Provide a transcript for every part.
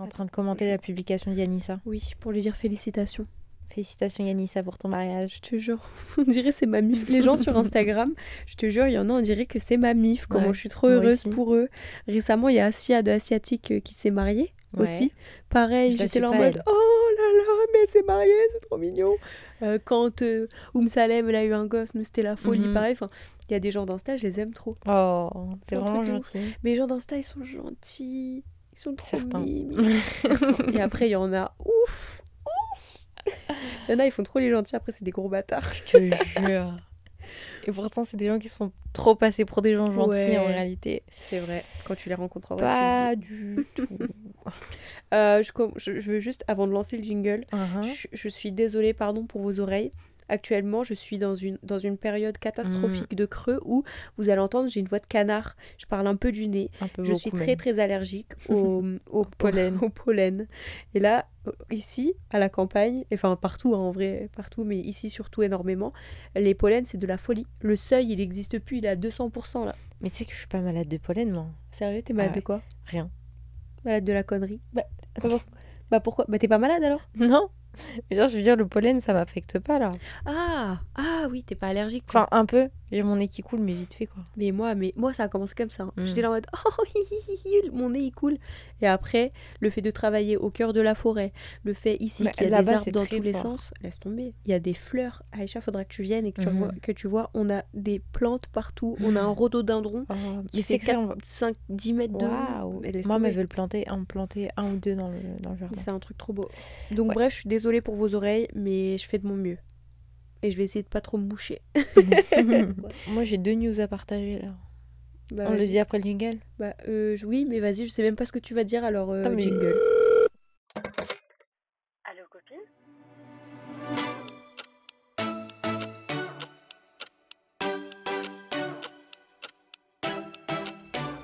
T'es en train de commenter la publication d'Yanissa. Oui, pour lui dire félicitations. Félicitations Yanissa pour ton mariage. Je te jure, on dirait c'est ma mif. Les gens sur Instagram, je te jure, il y en a, on dirait que c'est ma mif. Comment Ouais, je suis trop heureuse aussi. pour eux. Récemment, il y a Asia de Asiatique euh, qui s'est mariée Ouais. aussi. Pareil, j'étais là en mode elle. Oh là là, mais elle s'est mariée, c'est trop mignon. Euh, quand euh, Oum Salem, elle a eu un gosse, c'était la folie. Mhm. Pareil, enfin, il y a des gens d'Insta, je les aime trop. Oh, c'est vraiment de gentil. Mais les gens d'Insta, ils sont gentils. Ils sont trop Certains. mimi. Certains. Et après, il y en a ouf, ouf. Il y en a, ils font trop les gentils. Après, c'est des gros bâtards. Je te jure. Et pourtant, c'est des gens qui se font trop passer pour des gens gentils Ouais. en réalité. C'est vrai. Quand tu les rencontres en vrai, Pas tu du tout. Euh, je, veux juste, avant de lancer le jingle, je, je suis désolée, pardon pour vos oreilles. Actuellement, je suis dans une, dans une période catastrophique de creux où vous allez entendre, j'ai une voix de canard. Je parle un peu du nez. Peu Je suis très même. très allergique au, au, pollen. au pollen. Et là, euh, ici, à la campagne, enfin partout hein, en vrai, partout, mais ici surtout énormément, les pollens c'est de la folie. Le seuil il n'existe plus, il est à 200% là. Mais tu sais que je suis pas malade de pollen, moi. Sérieux, t'es malade Ah ouais. de quoi? Rien. Malade de la connerie? Bah, bah pourquoi? Bah t'es pas malade alors? Non. Mais genre, je veux dire, le pollen, ça m'affecte pas là. Ah Ah oui, t'es pas allergique quoi. Enfin, un peu. J'ai mon nez qui coule, mais vite fait quoi. Mais moi, mais moi ça a commencé comme ça. hein. Mm. J'étais là en mode oh hi, hi, hi, mon nez il coule. Et après, le fait de travailler au cœur de la forêt, le fait ici Mais qu'il y a des arbres dans tous les fort. sens, laisse tomber. Il y a des fleurs. Aïcha, faudra que tu viennes et que tu, Mhm. vois, que tu vois, on a des plantes partout. On a un rhododendron Oh, qui fait c'est que ça, on va- 5, 10 mètres de haut. Moi, mais tomber. veulent planter, en planter un ou deux dans le, dans le jardin. C'est un truc trop beau. Donc Ouais. bref, je suis désolée pour vos oreilles, mais je fais de mon mieux. Et je vais essayer de pas trop me moucher. Moi, j'ai deux news à partager là. Bah, On le dit après le jingle Bah, euh, oui, mais vas-y, je sais même pas ce que tu vas dire, alors euh, Attends, mais- jingle. Allô copine?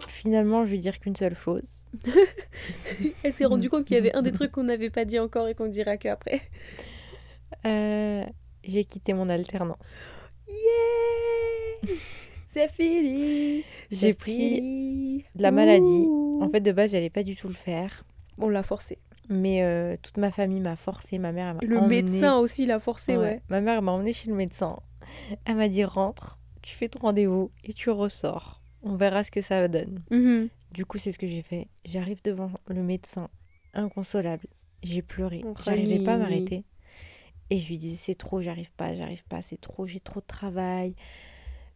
Finalement, je vais dire qu'une seule chose. Elle s'est rendue compte qu'il y avait un des trucs qu'on n'avait pas dit encore et qu'on dira que après. Euh, j'ai quitté mon alternance. Yeah C'est fini J'ai pris de la maladie. Ouh. En fait, de base, j'allais pas du tout le faire. on l'a forcé. Mais euh, toute ma famille m'a forcé. Ma mère m'a Le emmenée- médecin aussi l'a forcé, ouais. Ouais. Ma mère m'a emmenée chez le médecin. Elle m'a dit rentre, tu fais ton rendez-vous et tu ressors. On verra ce que ça donne. Mhm. Du coup, c'est ce que j'ai fait. J'arrive devant le médecin, inconsolable. J'ai pleuré. Oh, J'arrivais pas à m'arrêter. Et je lui disais c'est trop, j'arrive pas, j'arrive pas, c'est trop, j'ai trop de travail.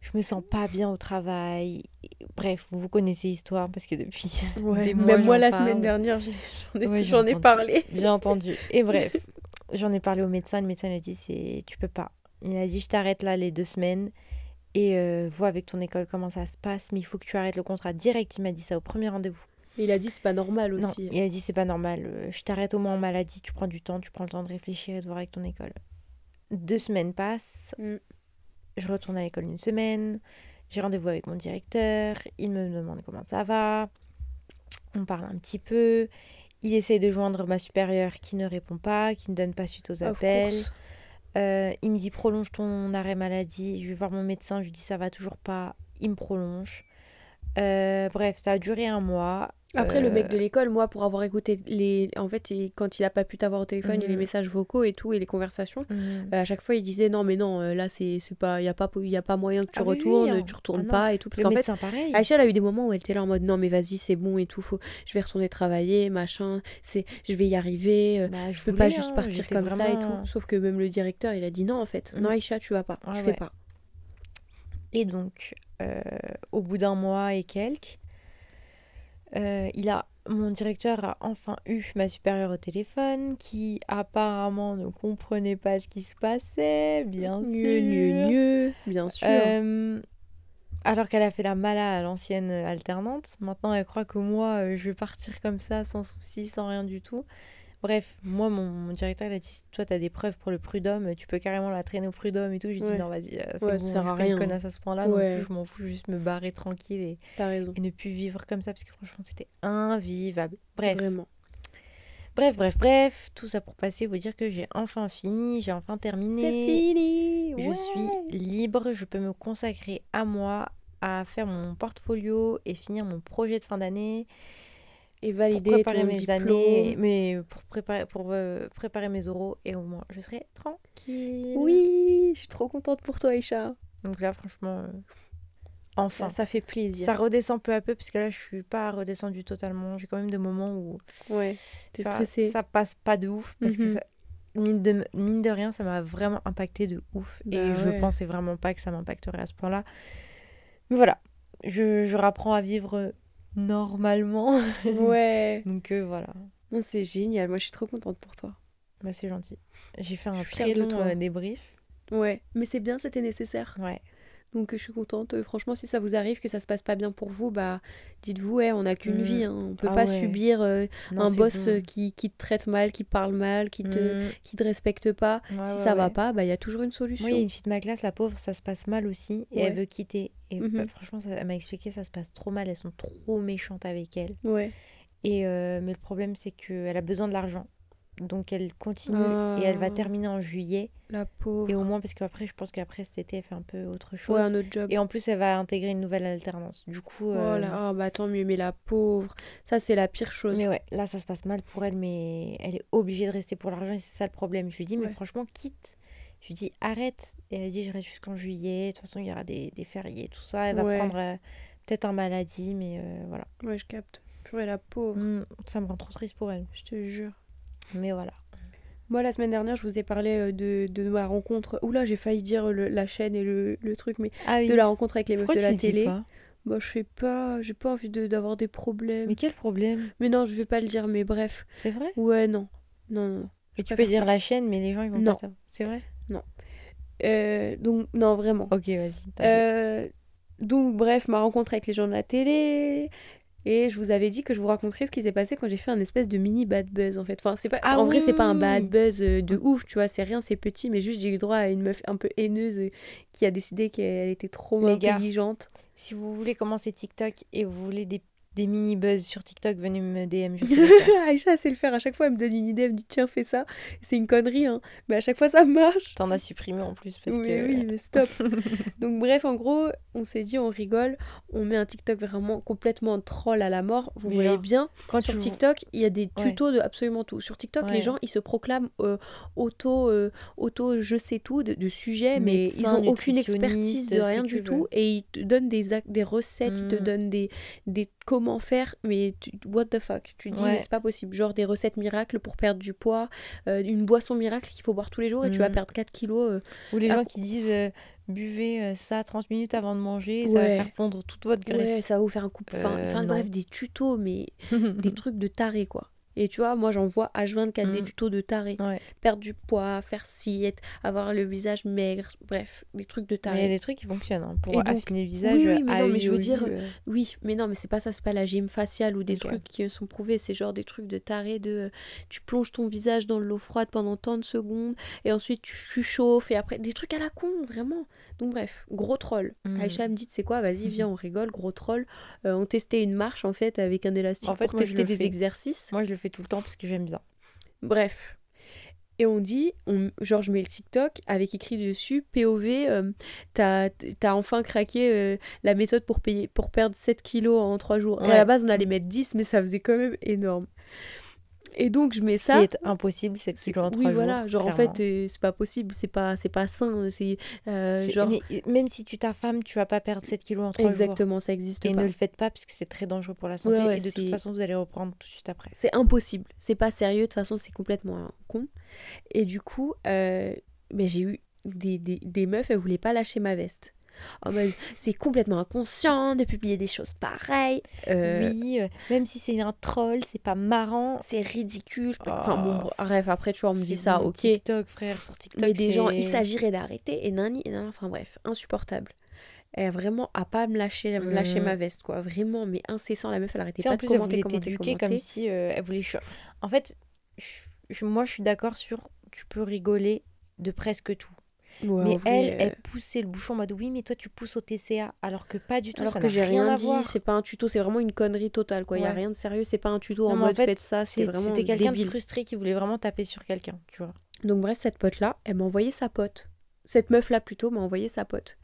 Je me sens pas bien au travail. Bref, vous connaissez l'histoire parce que depuis Ouais, des mois, Même moi, la parle. semaine dernière, j'en ai, Ouais, parlé. J'ai entendu. Et bref, j'en ai parlé au médecin. Le médecin il a dit c'est tu peux pas. Il a dit je t'arrête là les deux semaines et euh, vois avec ton école comment ça se passe. Mais il faut que tu arrêtes le contrat direct. Il m'a dit ça au premier rendez-vous. Il a dit c'est pas normal Non, aussi. il a dit c'est pas normal. euh, Je t'arrête au moins en maladie. Tu prends du temps. Tu prends le temps de réfléchir et de voir avec ton école. Deux semaines passent. Mm. Je retourne à l'école une semaine. J'ai rendez-vous avec mon directeur. Il me demande comment ça va. On parle un petit peu. Il essaye de joindre ma supérieure qui ne répond pas, qui ne donne pas suite aux Of appels. Euh, il me dit prolonge ton arrêt maladie. Je vais voir mon médecin. Je lui dis ça va toujours pas. Il me prolonge. Euh, bref, ça a duré un mois. Après, le mec Euh, de l'école, moi, pour avoir écouté les. En fait, il- quand il a pas pu t'avoir au téléphone, et les Mhm. messages vocaux et tout, et les conversations, mhm. euh, à chaque fois, il disait non, mais non, euh, là, c'est c'est pas. Il y a, pas... y a pas moyen que tu Ah oui, oui, retournes, hein. tu retournes Ah pas et tout. Parce qu'en fait, pareil. Aïcha, elle a eu des moments où elle était là en mode non, mais vas-y, c'est bon et tout, faut... je vais retourner travailler, machin, c'est... je vais y arriver, Bah, je peux pas juste hein, partir comme ça et tout. Sauf que même le directeur, il a dit non, en fait, non, Mhm. Aïcha, tu vas pas, Ah tu ouais. fais pas. Et donc, euh, au bout d'un mois et quelques, euh, il a, mon directeur a enfin eu ma supérieure au téléphone, qui apparemment ne comprenait pas ce qui se passait, bien sûr. Gneu, gneu, bien sûr. Euh, alors qu'elle a fait la mala à l'ancienne alternante. Maintenant, elle croit que moi, euh, je vais partir comme ça, sans souci, sans rien du tout. Bref, moi, mon, mon directeur, il a dit Toi, t'as des preuves pour le prud'homme, tu peux carrément la traîner au prud'homme et tout. J'ai Ouais. dit Non, vas-y, euh, c'est Ouais, bon, ça je sert à rien. connasse à ce point-là. Ouais. plus, je m'en fous, juste me barrer tranquille et, et ne plus vivre comme ça, parce que franchement, c'était invivable. Bref, vraiment. bref, bref, bref. Tout ça pour passer, vous dire que j'ai enfin fini, j'ai enfin terminé. C'est fini Je suis libre, je peux me consacrer à moi, à faire mon portfolio et finir mon projet de fin d'année. Et pour valider préparer ton mes diplôme. années, mais pour préparer, pour euh, préparer mes oraux et au moins je serai tranquille. Oui, je suis trop contente pour toi, Aïcha. Donc là, franchement, euh, enfin, ça fait plaisir. ça redescend peu à peu parce que là, je suis pas redescendue totalement. J'ai quand même des moments où Ouais, t'es ça, stressée. ça passe pas de ouf parce que Mhm. ça, mine de, mine de rien, ça m'a vraiment impacté de ouf Bah et je ouais. pensais vraiment pas que ça m'impacterait à ce point-là. Mais voilà, je, je rapprends à vivre normalement. Ouais. Donc euh, voilà, Non, c'est génial. Moi, je suis trop contente pour toi. bah, c'est gentil. J'ai fait un très de long toi. débrief. Ouais, mais c'est bien, c'était nécessaire. Ouais. Donc, je suis contente. Euh, Franchement, si ça vous arrive, que ça se passe pas bien pour vous, bah, dites-vous, ouais, on n'a qu'une Mm. vie. hein. On peut Ah pas ouais. subir euh, Non, un boss bon. euh, qui, qui te traite mal, qui te parle mal, qui te, Mm. qui te respecte pas. Ouais, si ouais, ça va pas, bah, il y a toujours une solution. Moi, il y a une fille de ma classe, la pauvre, ça se passe mal aussi, et elle veut quitter. Et Mhm. bah, franchement, ça- elle m'a expliqué, ça se passe trop mal, elles sont trop méchantes avec elle. Ouais. Et euh, mais le problème, c'est qu'elle a besoin de l'argent. Donc elle continue et elle va Ah. terminer en juillet. La pauvre. Et au moins, parce qu'après, je pense qu'après cet été, elle fait un peu autre chose. Ouais, un autre job. Et en plus, elle va intégrer une nouvelle alternance. Du coup, Oh euh, là, ah, bah tant mieux, mais la pauvre. Ça, c'est la pire chose. mais ouais, là, ça se passe mal pour elle, mais elle est obligée de rester pour l'argent et c'est ça le problème. Je lui dis, mais franchement, quitte. Je lui dis, arrête. Et elle dit, je reste jusqu'en juillet. De toute façon, il y aura des, des fériés, tout ça. Elle va prendre euh, peut-être un maladie, mais euh, voilà. Ouais, je capte. Purée, la pauvre. Mm, ça me rend trop triste pour elle. Je te jure. Mais voilà. Moi, la semaine dernière, je vous ai parlé euh, de, de ma rencontre. Oula, j'ai failli dire le- la chaîne et le, le truc, mais Ah oui. de la rencontre avec les meufs de la télé. Bah, je sais pas, j'ai pas envie de- d'avoir des problèmes. Mais Mais... quel problème? Non, je vais pas le dire, mais bref. C'est vrai? Ouais, non. Non, non, non. Mais tu peux dire la chaîne, mais les gens ils vont Non. pas savoir. C'est vrai? Euh, donc, non, vraiment. Ok, vas-y. Euh, donc, bref, ma rencontre avec les gens de la télé. Et je vous avais dit que je vous raconterais ce qui s'est passé quand j'ai fait un espèce de mini bad buzz en fait. Enfin, c'est pas, Ah en vrai, c'est pas un bad buzz euh, de ouf, tu vois, c'est rien, c'est petit, mais juste j'ai eu droit à une meuf un peu haineuse euh, qui a décidé qu'elle était trop Les gars. intelligente. Si vous voulez commencer TikTok et vous voulez des, des mini buzz sur TikTok, venez me DM. Je. Aïcha sait le faire, à chaque fois elle me donne une idée, elle me dit tiens, fais ça. C'est une connerie, hein. Mais à chaque fois ça marche. T'en as supprimé en plus parce oui, que. oui, mais stop. Donc bref, en gros, on s'est dit, on rigole, on met un TikTok vraiment complètement troll à la mort. Vous voyez là, bien, Quand sur TikTok, il y a des Ouais. tutos de absolument tout. Sur TikTok, les gens, ils se proclament euh, auto, euh, auto, je sais tout de, de sujets, mais ils Médecin, ont aucune expertise de rien du tout. Et ils te donnent des, des recettes, ils te Mm. donnent des, des comment faire, mais tu- what the fuck. Tu dis, Ouais. mais c'est pas possible. Genre des recettes miracles pour perdre du poids, euh, une boisson miracle qu'il faut boire tous les jours et tu vas Mm. perdre 4 kilos. euh, Ou les gens qui disent euh, buvez ça 30 minutes avant de manger, ça va Ouais. faire fondre toute votre Ouais, graisse. ça va vous faire un coup. Enfin, Euh, enfin, non. bref, des tutos, mais des trucs de taré, quoi. Et tu vois, moi j'en vois H24 des Mm. tutos de taré. Ouais. Perdre du poids, faire ci, être- avoir le visage maigre, bref, des trucs de Mais il y a taré. des trucs qui fonctionnent hein, pour donc- affiner le visage. oui, euh, mais non, mais je veux dire, euh. Oui, mais non, mais c'est pas ça, c'est pas la gym faciale ou des trucs qui sont prouvés, c'est genre des trucs de taré de euh, tu plonges ton visage dans de l'eau froide pendant tant de secondes et ensuite tu, tu chauffes et après des trucs à la con, vraiment. Donc bref, gros troll. Mm. Aïcha me dit, c'est quoi, vas-y, viens, on rigole, gros troll. Euh, on testait une marche en fait avec un élastique En fait, pour moi, tester des exercices. Moi, je le fais tout le temps parce que j'aime bien. Bref. Et on dit, on, genre je mets le TikTok avec écrit dessus, POV, euh, t'as t'as enfin craqué euh, la méthode pour, payer, pour perdre 7 kilos en 3 jours. Et à la base on allait mettre 10, mais ça faisait quand même énorme. Et donc je mets Ce ça. qui est impossible, c'est que c'est- oui, voilà, jours. genre en fait euh, c'est pas possible, c'est pas, c'est pas sain, c'est euh, C'est- genre... mais même si tu t'affames, tu vas pas perdre 7 kilos en 3 jours. Exactement, ça existe Et pas. ne le faites pas puisque c'est très dangereux pour la santé. Ouais, ouais, et de toute façon, vous allez reprendre tout de suite après. C'est impossible. C'est pas sérieux. De toute façon, c'est complètement con. Et du coup, euh, ben, j'ai eu des, des, des meufs, elles voulaient pas lâcher ma veste. En mode, c'est complètement inconscient de publier des choses pareilles. Euh, Oui, euh, même si c'est un troll, c'est pas marrant. C'est ridicule. Enfin bon, Oh. bref, après, tu vois, on me dit ça, ok. TikTok, frère, sur TikTok. Mais des gens, il s'agirait d'arrêter et nani, et nan, enfin bref, insupportable. Elle vraiment à pas me lâcher, me lâcher Mhm. ma veste, quoi. Vraiment, mais incessant, la meuf, elle arrêtait pas en de plus, elle commenter, comme si euh, elle voulait. En fait, je- je- moi, je suis d'accord sur. Tu peux rigoler de presque tout. Ouais, mais vrai, elle, euh, elle poussait le bouchon en mode oui, mais toi, tu pousses au TCA. Alors que pas du tout. Alors ça que j'ai rien, dit, c'est pas un tuto, c'est vraiment une connerie totale quoi. Il y a rien de sérieux, c'est pas un tuto en Non, mais en mode fait, faites ça, c'est vraiment C'était quelqu'un de frustré qui voulait vraiment taper sur quelqu'un, tu vois. Donc bref, cette pote là, elle m'a envoyé sa pote. Cette meuf là plutôt m'a envoyé sa pote.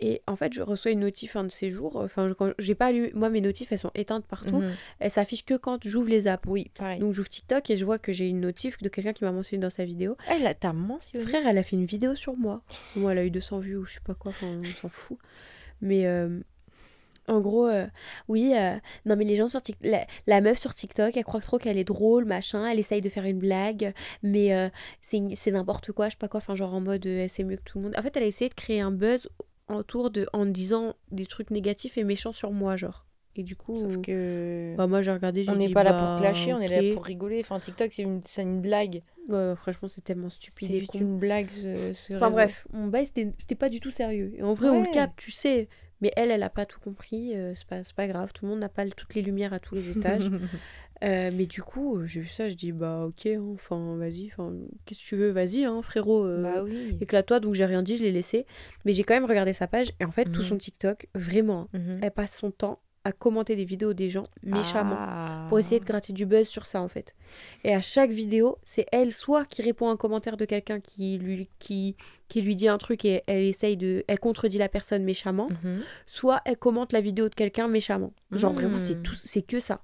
Et en fait, je reçois une notif un de ces jours. Enfin, je- quand j'ai pas lu. Moi, mes notifs, elles sont éteintes partout. Mhm. Elles s'affichent que quand j'ouvre les apps. Oui, pareil. Donc, j'ouvre TikTok et je vois que j'ai une notif de quelqu'un qui m'a mentionné dans sa vidéo. Elle a ta mentionné. Frère, elle a fait une vidéo sur moi. Moi, elle a eu 200 vues ou je sais pas quoi. Enfin, on s'en fout. Mais. euh, En gros, euh, oui, euh, non mais les gens sur TikTok, la, la meuf sur TikTok, elle croit trop qu'elle est drôle, machin, elle essaye de faire une blague, mais euh, c'est c'est n'importe quoi, je sais pas quoi, enfin genre en mode euh, elle sait mieux que tout le monde. En fait, elle a essayé de créer un buzz autour de, en disant des trucs négatifs et méchants sur moi, genre. Et du coup, Sauf que. bah, moi j'ai regardé, j'ai on n'est pas là bah, pour clasher, on est là pour rigoler. Enfin, TikTok, c'est une, c'est une blague. Ouais, franchement, c'est tellement stupide C'est juste une blague. Ce, ce Enfin réseau. bref, mon bail c'était c'était pas du tout sérieux. Et en vrai, on le capte, tu sais. Mais elle, elle a pas tout compris. euh, c'est pas, c'est pas grave. Tout le monde n'a pas toutes les lumières à tous les étages. Euh, mais du coup, euh, j'ai vu ça, je dis bah ok, hein, enfin vas-y, enfin qu'est-ce que tu veux, vas-y, hein, frérot. euh, bah oui. Éclate-toi, donc j'ai rien dit, je l'ai laissé. Mais j'ai quand même regardé sa page. Et en fait, tout Mhm. son TikTok, vraiment, hein, Mhm. elle passe son temps à commenter des vidéos des gens méchamment Ah. pour essayer de gratter du buzz sur ça en fait. Et à chaque vidéo, c'est elle soit qui répond à un commentaire de quelqu'un qui lui, qui, qui lui dit un truc et elle essaye de. Elle contredit la personne méchamment, Mhm. soit elle commente la vidéo de quelqu'un méchamment. Genre vraiment, c'est Mm. tout, c'est que ça.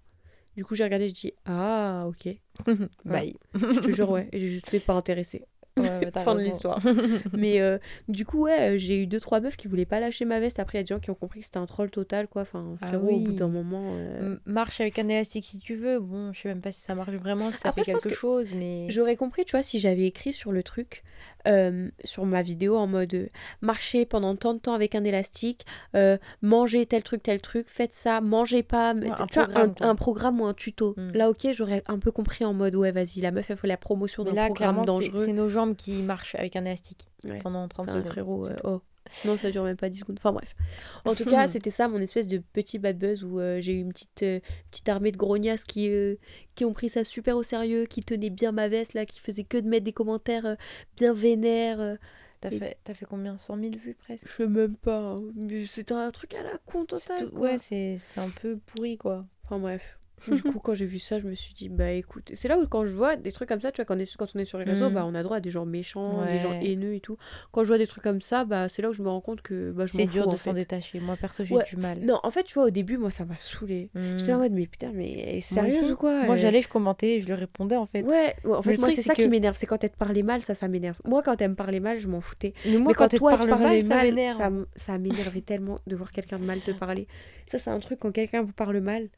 Du coup, j'ai regardé, je dis Ah, ok. Bye. Je te jure, ouais. Et j'ai juste fait pas intéressé. Ouais, fin de l'histoire. Mais euh, du coup, ouais, euh, j'ai eu deux, trois meufs qui voulaient pas lâcher ma veste. Après, il y a des gens qui ont compris que c'était un troll total, quoi. Enfin, Ah frérot, au bout d'un moment. euh, Marche avec un élastique si tu veux. Bon, je sais même pas si ça marche vraiment, si ça Après, fait quelque que chose, mais. J'aurais compris, tu vois, si j'avais écrit sur le truc, euh, sur ma vidéo en mode euh, marcher pendant tant de temps avec un élastique, euh, manger tel truc, tel truc, faites ça, mangez pas, Ouais, un programme, quoi. un programme ou un tuto. Mm. Là, ok, j'aurais un peu compris en mode ouais, vas-y, la meuf, elle fait la promotion d'un programme dangereux. c'est nos jambes qui marchent avec un élastique Ouais. pendant 30 Enfin, secondes. frérot, oh. Non, ça dure même pas 10 secondes. Enfin bref. En tout cas, c'était ça mon espèce de petit bad buzz où euh, j'ai eu une petite, euh, petite armée de grognasses qui, euh, qui ont pris ça super au sérieux, qui tenaient bien ma veste, là, qui faisaient que de mettre des commentaires bien vénères. T'as Et- fait, t'as fait combien? 100 000 vues presque? Je sais même pas. hein. Mais C'était un truc à la con total. tout- quoi. Ouais, c'est c'est un peu pourri quoi. Enfin bref. Du coup, quand j'ai vu ça, je me suis dit, bah écoute, c'est là où quand je vois des trucs comme ça, tu vois, quand on est, quand on est sur les réseaux, Mm. bah on a droit à des gens méchants, des gens haineux et tout. Quand je vois des trucs comme ça, bah c'est là où je me rends compte que bah, je C'est dur fous, de en s'en détacher. Moi perso, j'ai Ouais. du mal. Non, en fait, tu vois, au début, moi, ça m'a saoulé. Mm. J'étais en mode, mais putain, mais elle est sérieuse ou quoi Moi elle j'allais, je commentais et je lui répondais en fait. Ouais, en fait, le moi, c'est ça qui m'énerve. C'est quand elle te parlait mal, ça, ça m'énerve. Moi, quand elle me parlait mal, je m'en foutais. Mais moi mais quand, quand, toi, elle tu te parle parlais mal, ça m'énervait tellement de voir quelqu'un de mal te parler. Ça, c'est un truc, quand quelqu'un vous parle mal,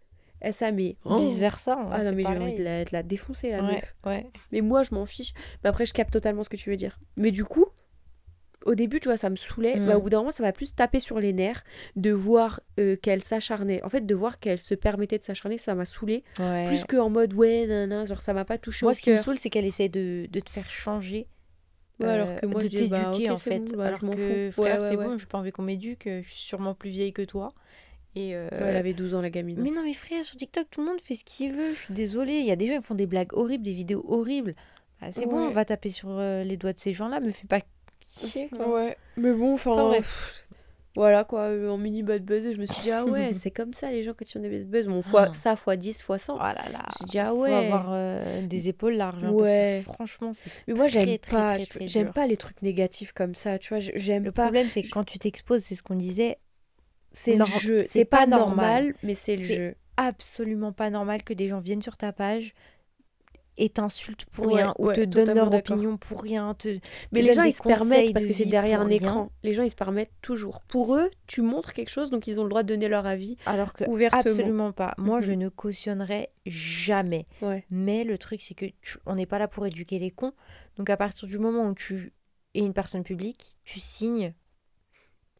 elle, ça, mais. oh. Vice versa. Ah non, mais j'ai envie de la, de la défoncer, la Ouais, meuf. ouais. Mais moi, je m'en fiche. Mais après, je capte totalement ce que tu veux dire. Mais du coup, au début, tu vois, ça me saoulait. Mm. Bah, au bout d'un moment, ça m'a plus tapé sur les nerfs de voir euh, qu'elle s'acharnait. En fait, de voir qu'elle se permettait de s'acharner, ça m'a saoulé. ouais. Plus qu'en mode, ouais, nanana, genre, ça m'a pas touché Moi, au ce qui me saoule, c'est qu'elle essaie de, de te faire changer. Ouais, alors que euh, moi, de bah, t'éduquer en fait. bon, bah, alors je que, fous. Ouais, frère, ouais, c'est bon, j'ai pas envie qu'on m'éduque. Je suis sûrement plus vieille que toi. Et euh, Ouais, elle avait 12 ans, la gamine. Mais non, mais frère, sur TikTok, tout le monde fait ce qu'il veut. Je suis désolée. Il y a des gens qui font des blagues horribles, des vidéos horribles. Bah, c'est bon, on va taper sur euh, les doigts de ces gens-là. Me fais pas chier, quoi. Ouais, mais bon, enfin. Enfin, bref. pff, Voilà quoi, euh, en mini bad buzz, et je me suis dit, ah ouais, c'est comme ça les gens quand ils ont des bad buzz. Bon, fois, Ah. ça fois 10, fois 100. Oh là là. Je me suis dit, ah Faut ouais. avoir euh, des épaules larges. hein, Ouais. Parce que franchement, c'est. Mais moi, j'aime pas, j'aime pas les trucs négatifs comme ça, tu vois. J'aime Le pas. problème, c'est que je- quand tu t'exposes, c'est ce qu'on disait, C'est le jeu. c'est pas pas normal, normal. mais c'est le jeu. absolument pas normal que des gens viennent sur ta page et t'insultent pour Ouais, rien ou ouais, te donnent leur opinion pour rien. Te... Mais te les gens, ils se permettent parce que c'est derrière un rien. écran. Les gens, ils se permettent toujours. Pour eux, tu montres quelque chose, donc ils ont le droit de donner leur avis Alors que ouvertement. absolument pas. Moi, je Mhm. ne cautionnerai jamais. Ouais. Mais le truc, c'est que tu- on n'est pas là pour éduquer les cons. Donc à partir du moment où tu es une personne publique, tu signes.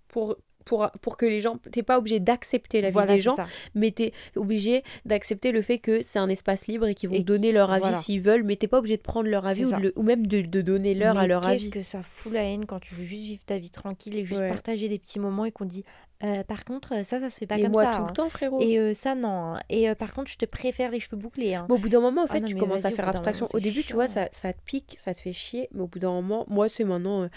Pour, pour, pour que les gens. T'es pas obligé d'accepter la vie voilà, des gens, ça. mais t'es obligé d'accepter le fait que c'est un espace libre et qu'ils vont Et donner qui- leur avis voilà. s'ils veulent, mais t'es pas obligé de prendre leur avis ou, de le- ou même de, de donner leur à leur qu'est-ce avis. que ça fout la haine quand tu veux juste vivre ta vie tranquille et juste Ouais. partager des petits moments et qu'on dit Euh, par contre, ça, ça se fait pas Mais comme moi, ça. tout hein. le temps, frérot. Et euh, ça, non. hein. Et euh, par contre, je te préfère les cheveux bouclés. hein. Mais au bout d'un moment, en Ah fait, non, tu commences à faire abstraction. moment, Au début, tu vois, ça, ça te pique, ça te fait chier. Mais au bout d'un moment, moi, c'est maintenant, euh,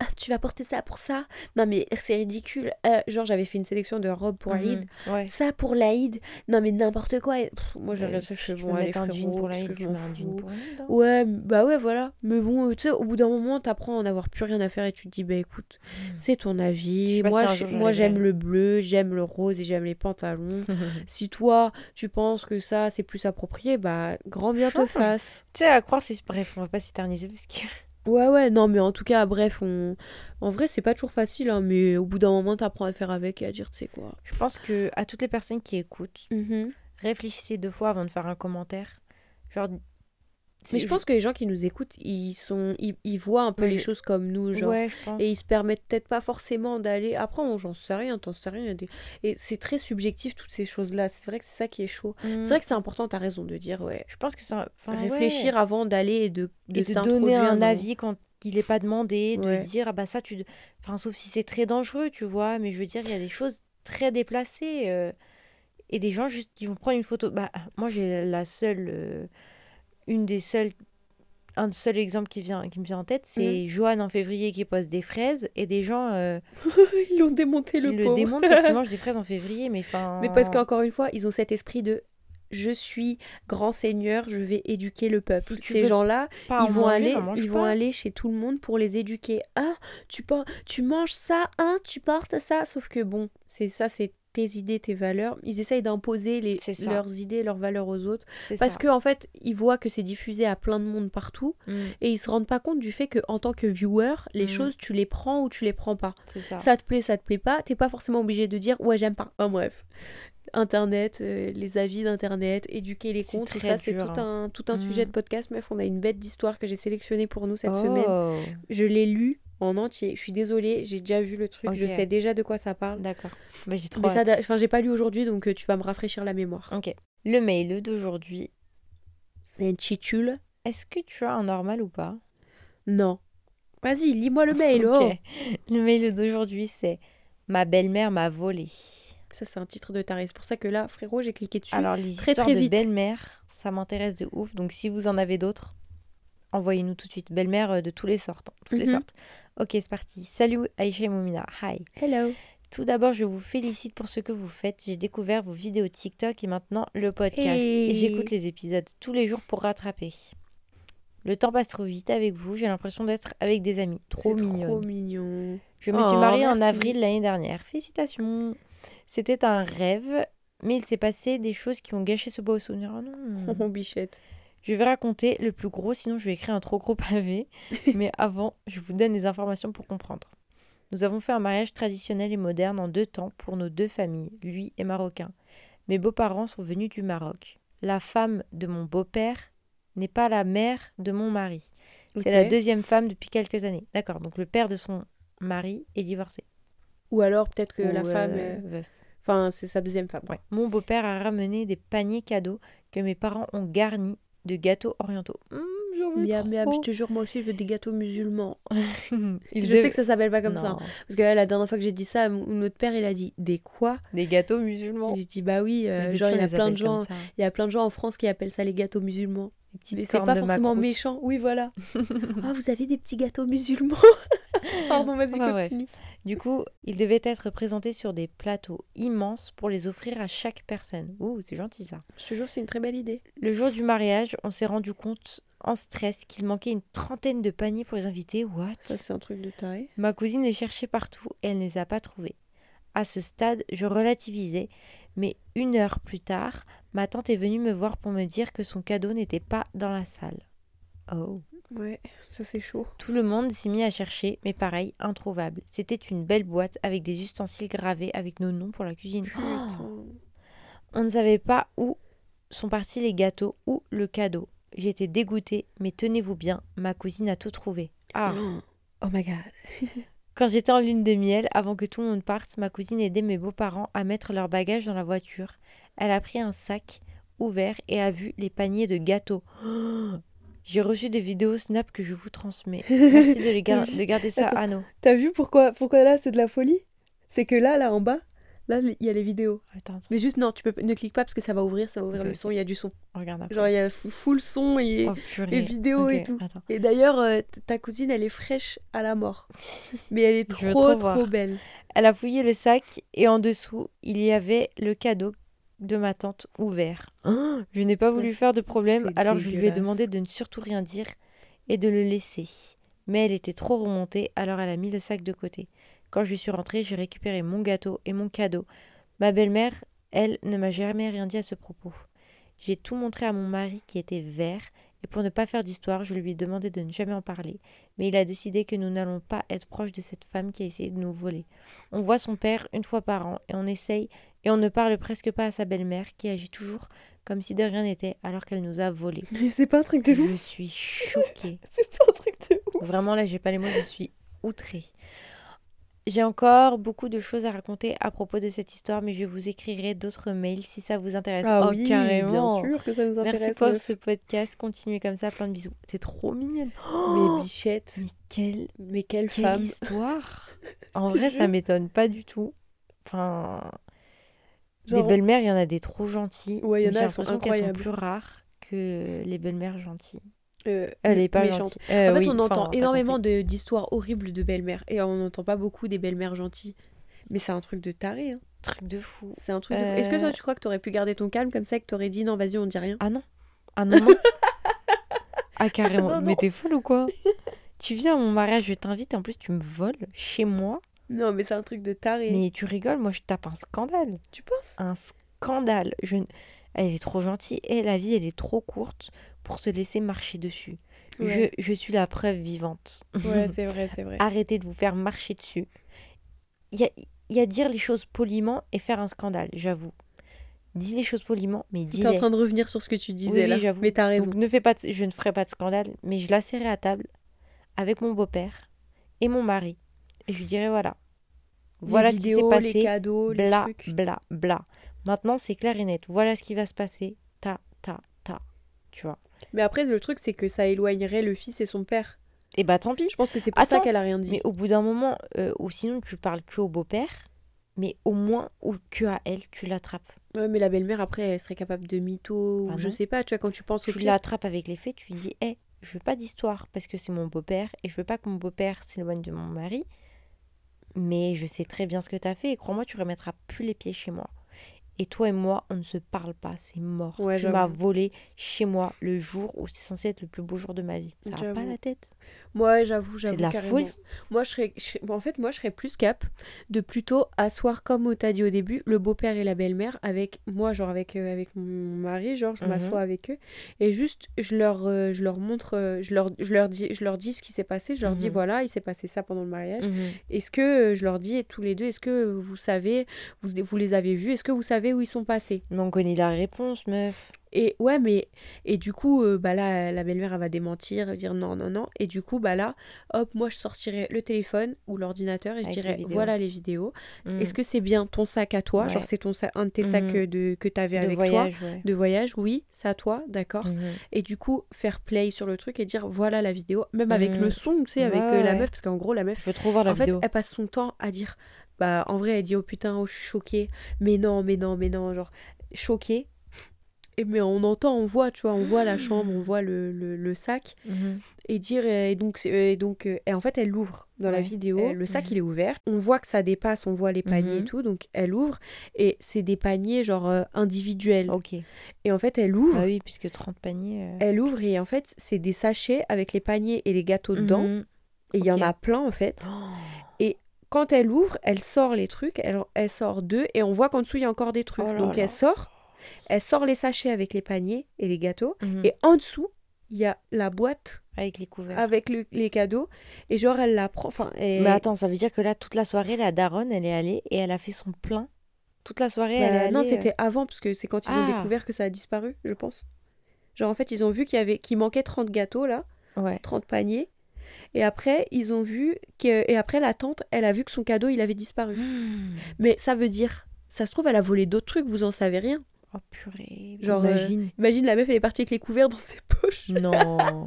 Ah, tu vas porter ça pour ça? Non, mais c'est ridicule. Euh, genre, j'avais fait une sélection de robes pour Aïd. Mhm. Ouais. Ça pour l'Aïd. Non, mais n'importe quoi. Et, pff, moi, j'ai Ouais, rien ça, si je bon, allez, frérot, pour la que je m'en pour hein. Ouais, bah ouais, voilà. Mais bon, euh, tu sais, au bout d'un moment, t'apprends à en avoir plus rien à faire et tu te dis, bah écoute, c'est ton avis. Moi, j'aime j'arriverai. Le bleu, j'aime le rose et j'aime les pantalons. si toi, tu penses que ça, c'est plus approprié, bah, grand bien te fasse. Tu sais, à croire, c'est. Bref, on va pas s'éterniser parce que. Ouais, ouais, non, mais en tout cas, bref, on... en vrai, c'est pas toujours facile, hein, mais au bout d'un moment, t'apprends à faire avec et à dire, tu sais quoi. Je pense que à toutes les personnes qui écoutent, Mhm. réfléchissez deux fois avant de faire un commentaire. Genre. Mais je pense que les gens qui nous écoutent, ils sont, ils, ils voient un peu les je- choses comme nous, genre. Ouais, je pense. Et ils se permettent peut-être pas forcément d'aller. Après, on, j'en sais rien, t'en sais rien. des- Et c'est très subjectif, toutes ces choses-là. C'est vrai que c'est ça qui est chaud. Mm. C'est vrai que c'est important, t'as raison de dire, ouais. Je pense que c'est. enfin, Réfléchir ouais. avant d'aller et de, de et de donner un dans- avis quand il n'est pas demandé, de dire ah bah ça tu enfin sauf si c'est très dangereux, tu vois, mais je veux dire il y a des choses très déplacées euh, et des gens juste ils vont prendre une photo. Bah moi j'ai la seule euh, une des seules un seul exemple qui vient qui me vient en tête, c'est Joanne en février qui pose des fraises et des gens euh, Ils l'ont démonté, le le pauvre. démontent parce qu'ils mangent des fraises en février mais enfin Mais parce qu'encore une fois, ils ont cet esprit de je suis grand seigneur, je vais éduquer le peuple. Si Ces gens-là, ils vont manger, aller, ils vont aller chez tout le monde pour les éduquer. Ah, tu tu manges ça, hein, tu portes ça. Sauf que bon, c'est ça, c'est tes idées, tes valeurs. Ils essayent d'imposer les, leurs idées, leurs valeurs aux autres. Parce ça. que en fait, ils voient que c'est diffusé à plein de monde partout Mm, et ils se rendent pas compte du fait que en tant que viewer, les Mhm. choses tu les prends ou tu les prends pas. ça. Ça te plaît, ça te plaît pas, t'es pas forcément obligé de dire ouais j'aime pas. Enfin bref. Internet, euh, les avis d'internet, éduquer les comptes, tout ça c'est tout un, tout un Mm. sujet de podcast. Meuf, on a une bête d'histoire que j'ai sélectionnée pour nous cette semaine. Oh, Je l'ai lu en entier. Je suis désolée, j'ai déjà vu le truc, je sais déjà de quoi ça parle. D'accord. Bah, j'ai trop Mais ça, hâte. enfin j'ai pas lu aujourd'hui donc euh, tu vas me rafraîchir la mémoire. Ok. Le mail d'aujourd'hui. C'est un chichule Est-ce que tu as un normal ou pas? Non. Vas-y, lis-moi le mail. Ok. oh. Le mail d'aujourd'hui, c'est Ma belle-mère m'a volé. Ça c'est un titre de taré. C'est pour ça que là, frérot, j'ai cliqué dessus. Alors, les très, très de belle-mère, ça m'intéresse de ouf. Donc, si vous en avez d'autres, envoyez-nous tout de suite. Belle-mère euh, de tous les sortes. hein, toutes les Mhm. sortes. Ok, c'est parti. Salut Aïcha et Moumina. Hi. Hello. Tout d'abord, je vous félicite pour ce que vous faites. J'ai découvert vos vidéos TikTok et maintenant le podcast. Hey. Et j'écoute les épisodes tous les jours pour rattraper. Le temps passe trop vite avec vous. J'ai l'impression d'être avec des amis. Trop C'est mignonne. Trop mignon. Je me Oh, suis mariée en avril l'année dernière. Félicitations. C'était un rêve, mais il s'est passé des choses qui ont gâché ce beau souvenir. Oh non. Bichette. Je vais raconter le plus gros, sinon je vais écrire un trop gros pavé. mais avant, je vous donne les informations pour comprendre. Nous avons fait un mariage traditionnel et moderne en deux temps pour nos deux familles, lui et marocain. Mes beaux-parents sont venus du Maroc. La femme de mon beau-père n'est pas la mère de mon mari. C'est la deuxième femme depuis quelques années. D'accord, donc le père de son mari est divorcé. Ou alors peut-être que la femme. euh, veuf. Enfin, c'est sa deuxième femme. Ouais. Mon beau-père a ramené des paniers cadeaux que mes parents ont garnis de gâteaux orientaux. Hum, j'en veux Miam, miam, je te jure, moi aussi, je veux des gâteaux musulmans. Il je dev- sais que ça s'appelle pas comme ça. Non, Parce que là, la dernière fois que j'ai dit ça, notre père, il a dit Des quoi? Des gâteaux musulmans. J'ai dit Bah oui, euh, genre, il y a plein de gens. Il y a plein de gens en France qui appellent ça les gâteaux musulmans. Mais c'est pas forcément méchant. Oui, voilà. Ah, vous avez des petits gâteaux musulmans? Pardon, vas-y, ouais. Du coup, ils devaient être présentés sur des plateaux immenses pour les offrir à chaque personne. Ouh, c'est gentil ça. Ce jour, c'est une très belle idée. Le jour du mariage, on s'est rendu compte en stress qu'il manquait une trentaine de paniers pour les invités. What? Ça, c'est un truc de taré. Ma cousine les cherchait partout et elle ne les a pas trouvés. À ce stade, je relativisais, mais une heure plus tard, ma tante est venue me voir pour me dire que son cadeau n'était pas dans la salle. Oh. Ouais, ça, c'est chaud. Tout le monde s'est mis à chercher, mais pareil, introuvable. C'était une belle boîte avec des ustensiles gravés avec nos noms pour la cuisine. Oh on ne savait pas où sont partis les gâteaux ou le cadeau. J'étais dégoûtée, mais tenez-vous bien, ma cousine a tout trouvé. Ah Oh my god. Quand j'étais en lune de miel, avant que tout le monde parte, ma cousine aidait mes beaux-parents à mettre leurs bagages dans la voiture. Elle a pris un sac ouvert et a vu les paniers de gâteaux. J'ai reçu des vidéos Snap que je vous transmets. Merci de, les gar- de garder ça à nous. T'as vu pourquoi, pourquoi là, c'est de la folie? C'est que là, là, en bas, Là, il y a les vidéos. Attends, attends, Mais juste, non, tu peux... ne clique pas parce que ça va ouvrir, ça va ouvrir le son, il y a du son. regarde après. Genre, il y a full son et, Oh, et vidéo et tout. attends. Et d'ailleurs, euh, ta cousine, elle est fraîche à la mort. Mais elle est trop, trop trop, belle. Elle a fouillé le sac et en dessous, il y avait le cadeau de ma tante ouvert. Je n'ai pas voulu faire de problème, alors je lui ai demandé de ne surtout rien dire et de le laisser. Mais elle était trop remontée, alors elle a mis le sac de côté. Quand je suis rentrée, j'ai récupéré mon gâteau et mon cadeau. Ma belle-mère, elle, ne m'a jamais rien dit à ce propos. J'ai tout montré à mon mari qui était vert, et pour ne pas faire d'histoire, je lui ai demandé de ne jamais en parler. Mais il a décidé que nous n'allons pas être proches de cette femme qui a essayé de nous voler. On voit son père une fois par an, et on essaye, et on ne parle presque pas à sa belle-mère, qui agit toujours comme si de rien n'était, alors qu'elle nous a volés. Mais c'est pas un truc de ouf. Je suis choquée. C'est pas un truc de ouf. Vraiment, là, j'ai pas les mots, je suis outrée. J'ai encore beaucoup de choses à raconter à propos de cette histoire, mais je vous écrirai d'autres mails si ça vous intéresse. Ah oh, oui, carrément. bien sûr que ça nous intéresse. Merci pour meuf. ce podcast. Continuez comme ça, plein de bisous. T'es trop mignonne. Mais bichette, Mais quelle, mais quelle, quelle femme. histoire En vrai, ça jure. m'étonne pas du tout. Enfin, Genre, des belles-mères, il y en a des trop gentilles. Ouais, il y en a, elles sont qu'elles sont incroyables. plus rares que les belles-mères gentilles. euh, Euh, les pas gentilles. Euh, En fait, oui, on entend énormément d'histoires horribles de belles-mères et on n'entend pas beaucoup des belles-mères gentilles. Mais c'est un truc de taré. hein. Truc de fou. C'est un truc de fou. Est-ce que toi, Euh, tu crois que t'aurais pu garder ton calme comme ça et que t'aurais dit non, vas-y, on dit rien? Ah non. Ah non, non. ah carrément. Non, Mais t'es folle ou quoi? Tu viens à mon mariage, je t'invite en plus tu me voles chez moi. Non, mais c'est un truc de taré. Mais tu rigoles, moi je tape un scandale. Tu penses? Un scandale. Je... Elle est trop gentille et la vie elle est trop courte pour se laisser marcher dessus. Ouais. Je, je suis la preuve vivante. Ouais, c'est vrai, c'est vrai. Arrêtez de vous faire marcher dessus. Il y a, y a dire les choses poliment et faire un scandale, j'avoue. Dis les choses poliment, mais T'es en train de revenir sur ce que tu disais oui, là. j'avoue. mais t'as raison. Donc ne fais pas de- je ne ferai pas de scandale, mais je l'asserai à table avec mon beau-père et mon mari. Et je lui dirai voilà. Voilà les ce qui s'est passé. les cadeaux, les bla, trucs. bla, bla. Maintenant, c'est clair et net. Voilà ce qui va se passer. Ta, ta, ta. Tu vois. Mais après, le truc, c'est que ça éloignerait le fils et son père. Et bah tant pis. Je pense que c'est pour ça qu'elle a rien dit. Mais au bout d'un moment, euh, ou sinon tu parles que au beau-père, mais au moins, ou que à elle, tu l'attrapes. Ouais, mais la belle-mère, après, elle serait capable de mytho. Bah ou je non. sais pas, tu vois, quand tu penses au Tu l'attrapes avec les faits, tu lui dis, hé, je veux pas d'histoire parce que c'est mon beau-père et je veux pas que mon beau-père s'éloigne de mon mari. Mais je sais très bien ce que t'as fait et crois-moi, tu remettras plus les pieds chez moi. Et toi et moi, on ne se parle pas, c'est mort. Ouais, tu m'as volé chez moi le jour où c'est censé être le plus beau jour de ma vie. Ça va pas la tête Moi, j'avoue, j'avoue. C'est de la carrément. folie. Moi, je serais, je serais- bon, en fait, moi, je serais plus cap de plutôt asseoir, comme on t'a dit au début, le beau-père et la belle-mère avec moi, genre avec, euh, avec mon mari, genre je Mhm. m'assois avec eux et juste je leur, euh, je leur montre, euh, je leur, je leur dis, je leur dis ce qui s'est passé, je leur dis Mhm. voilà, il s'est passé ça pendant le mariage. Mhm. Est-ce que je leur dis tous les deux, est-ce que vous savez, vous, vous les avez vus, est-ce que vous savez où ils sont passés Mais on connaît la réponse, meuf. Et ouais, mais et du coup, euh, bah là, la belle-mère elle va démentir, elle va dire non, non, non. Et du coup, bah là, hop, moi je sortirais le téléphone ou l'ordinateur et je les dirais voilà les vidéos. Mhm. Est-ce que c'est bien ton sac à toi? Ouais. Genre c'est ton sa- un de tes sacs euh, de que t'avais avec voyage, toi ouais. de voyage Oui, c'est à toi, d'accord. Mhm. Et du coup, faire play sur le truc et dire voilà la vidéo, même avec Mhm. le son, tu sais, avec Ouais, euh, la meuf, parce qu'en gros la meuf Je veux trop voir la en fait, elle passe son temps à dire, bah, en vrai, elle dit, oh putain, oh, je suis choquée. Mais non, mais non, mais non, genre, choquée. Et mais on entend, on voit, tu vois, on voit la chambre, on voit le, le, le sac. Mhm. Et dire, et donc, et donc euh, et en fait, elle l'ouvre dans la vidéo. Et- Le sac, il est ouvert. On voit que ça dépasse, on voit les paniers et Mhm. tout. Donc, elle ouvre. Et c'est des paniers, genre, euh, individuels. Ok. Et en fait, elle ouvre. Bah oui, puisque 30 paniers. euh, Elle ouvre et en fait, c'est des sachets avec les paniers et les gâteaux dedans. mhm. Et il y en a plein, en fait. Oh. Quand elle ouvre, elle sort les trucs, elle, elle sort deux, et on voit qu'en dessous, il y a encore des trucs. Oh là Donc là. elle sort, elle sort les sachets avec les paniers et les gâteaux, Mhm. et en dessous, il y a la boîte Avec les couverts. avec le- les cadeaux, et genre, elle la prend, enfin, et- Mais attends, ça veut dire que là, toute la soirée, la daronne, elle est allée et elle a fait son plein. Toute la soirée, Bah, elle est allée. non, euh, c'était avant, parce que c'est quand ils ont Ah. découvert que ça a disparu, je pense. Genre, en fait, ils ont vu qu'il y avait, qu'il manquait 30 gâteaux, là, Ouais. 30 paniers, et après, ils ont vu que, et après, la tante, elle a vu que son cadeau, il avait disparu. Hmm. Mais ça veut dire, ça se trouve, elle a volé d'autres trucs, vous en savez rien. Oh purée. Genre, euh, Imagine. Imagine la meuf, elle est partie avec les couverts dans ses poches. Non.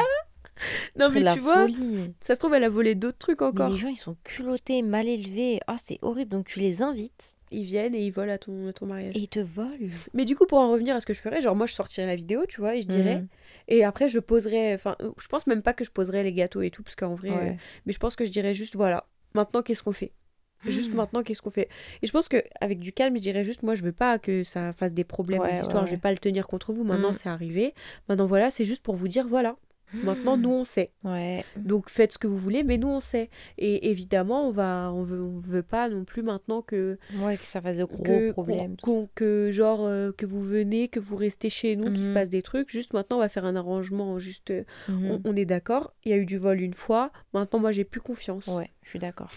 Non, mais la tu vois, folie. ça se trouve, elle a volé d'autres trucs Mais encore. les gens, ils sont culottés, mal élevés. Ah, c'est horrible. Donc tu les invites Ils viennent et ils volent à ton, à ton mariage. et ils te volent. Mais du coup, pour en revenir à ce que je ferais, genre moi, je sortirais la vidéo, tu vois, et je dirais. Mhm. Et après, je poserais. Enfin, euh, je pense même pas que je poserais les gâteaux et tout, parce qu'en vrai. euh, mais je pense que je dirais juste, voilà, maintenant, qu'est-ce qu'on fait? Juste Mhm. maintenant, qu'est-ce qu'on fait? Et je pense qu'avec du calme, je dirais juste, moi, je veux pas que ça fasse des problèmes, Ouais, des ouais, histoires, je vais pas le tenir contre vous. Maintenant, Mhm. c'est arrivé. Maintenant, voilà, c'est juste pour vous dire, voilà. Maintenant, nous, on sait. Ouais. Donc, faites ce que vous voulez, mais nous, on sait. Et évidemment, on va, on veut, on veut pas non plus maintenant que Ouais, que ça fasse de gros que, problèmes. que genre euh, que vous venez, que vous restez chez nous, qu'il se Mhm. passe des trucs. Juste maintenant, on va faire un arrangement. Juste, euh. Mhm. on, on est d'accord. Il y a eu du vol une fois. Maintenant, moi, j'ai plus confiance. Ouais, je suis d'accord.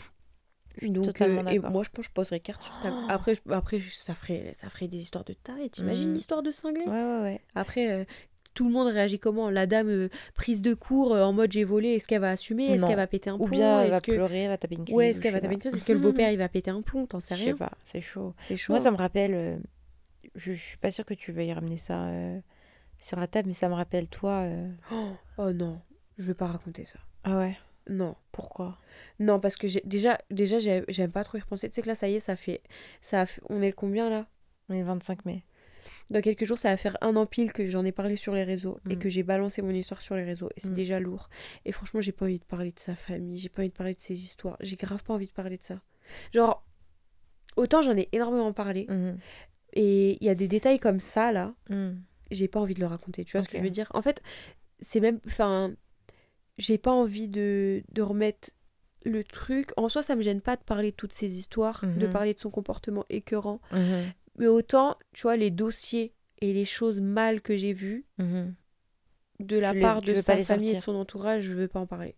Donc, euh, et moi, je pense que je poserais carte sur table. Oh. Après, après, ça ferait, ça ferait des histoires de tarés. T'imagines Mhm. l'histoire de cinglé? Ouais, ouais, ouais. Après, euh, tout le monde réagit comment La dame euh, prise de court euh, en mode j'ai volé. Est-ce qu'elle va assumer? Est-ce qu'elle va péter un Ou plomb bien elle va Est-ce que pleurer, elle va taper une crise. ouais, est-ce ou qu'elle va taper une crise? Est-ce que le beau-père il va péter un plomb T'en sais Je sais rien. pas, c'est chaud. C'est chaud. Moi, ça hein. me rappelle. euh, je, je suis pas sûre que tu veuilles ramener ça sur la table, mais ça me rappelle toi. Oh, oh non, je vais pas raconter ça. Ah ouais? Non. Pourquoi? Non, parce que j'ai déjà, déjà j'ai- j'aime pas trop y repenser. Tu sais que là, ça y est, ça fait, ça a fait- on est le combien là? On est le 25 mai. Dans quelques jours, ça va faire un an pile que j'en ai parlé sur les réseaux et Mm. que j'ai balancé mon histoire sur les réseaux. Et c'est Mm. déjà lourd. Et franchement, j'ai pas envie de parler de sa famille, j'ai pas envie de parler de ses histoires. J'ai grave pas envie de parler de ça. Genre, autant j'en ai énormément parlé. Mhm. Et il y a des détails comme ça là, Mhm. j'ai pas envie de le raconter. Tu vois ce que je veux dire? En fait, c'est même. Enfin, j'ai pas envie de, de remettre le truc. En soi, ça me gêne pas de parler de toutes ces histoires, de Mhm. parler de son comportement écœurant. Mais autant, tu vois, les dossiers et les choses mal que j'ai vues Mhm. de la Tu part de sa famille et de son entourage, je veux pas en parler.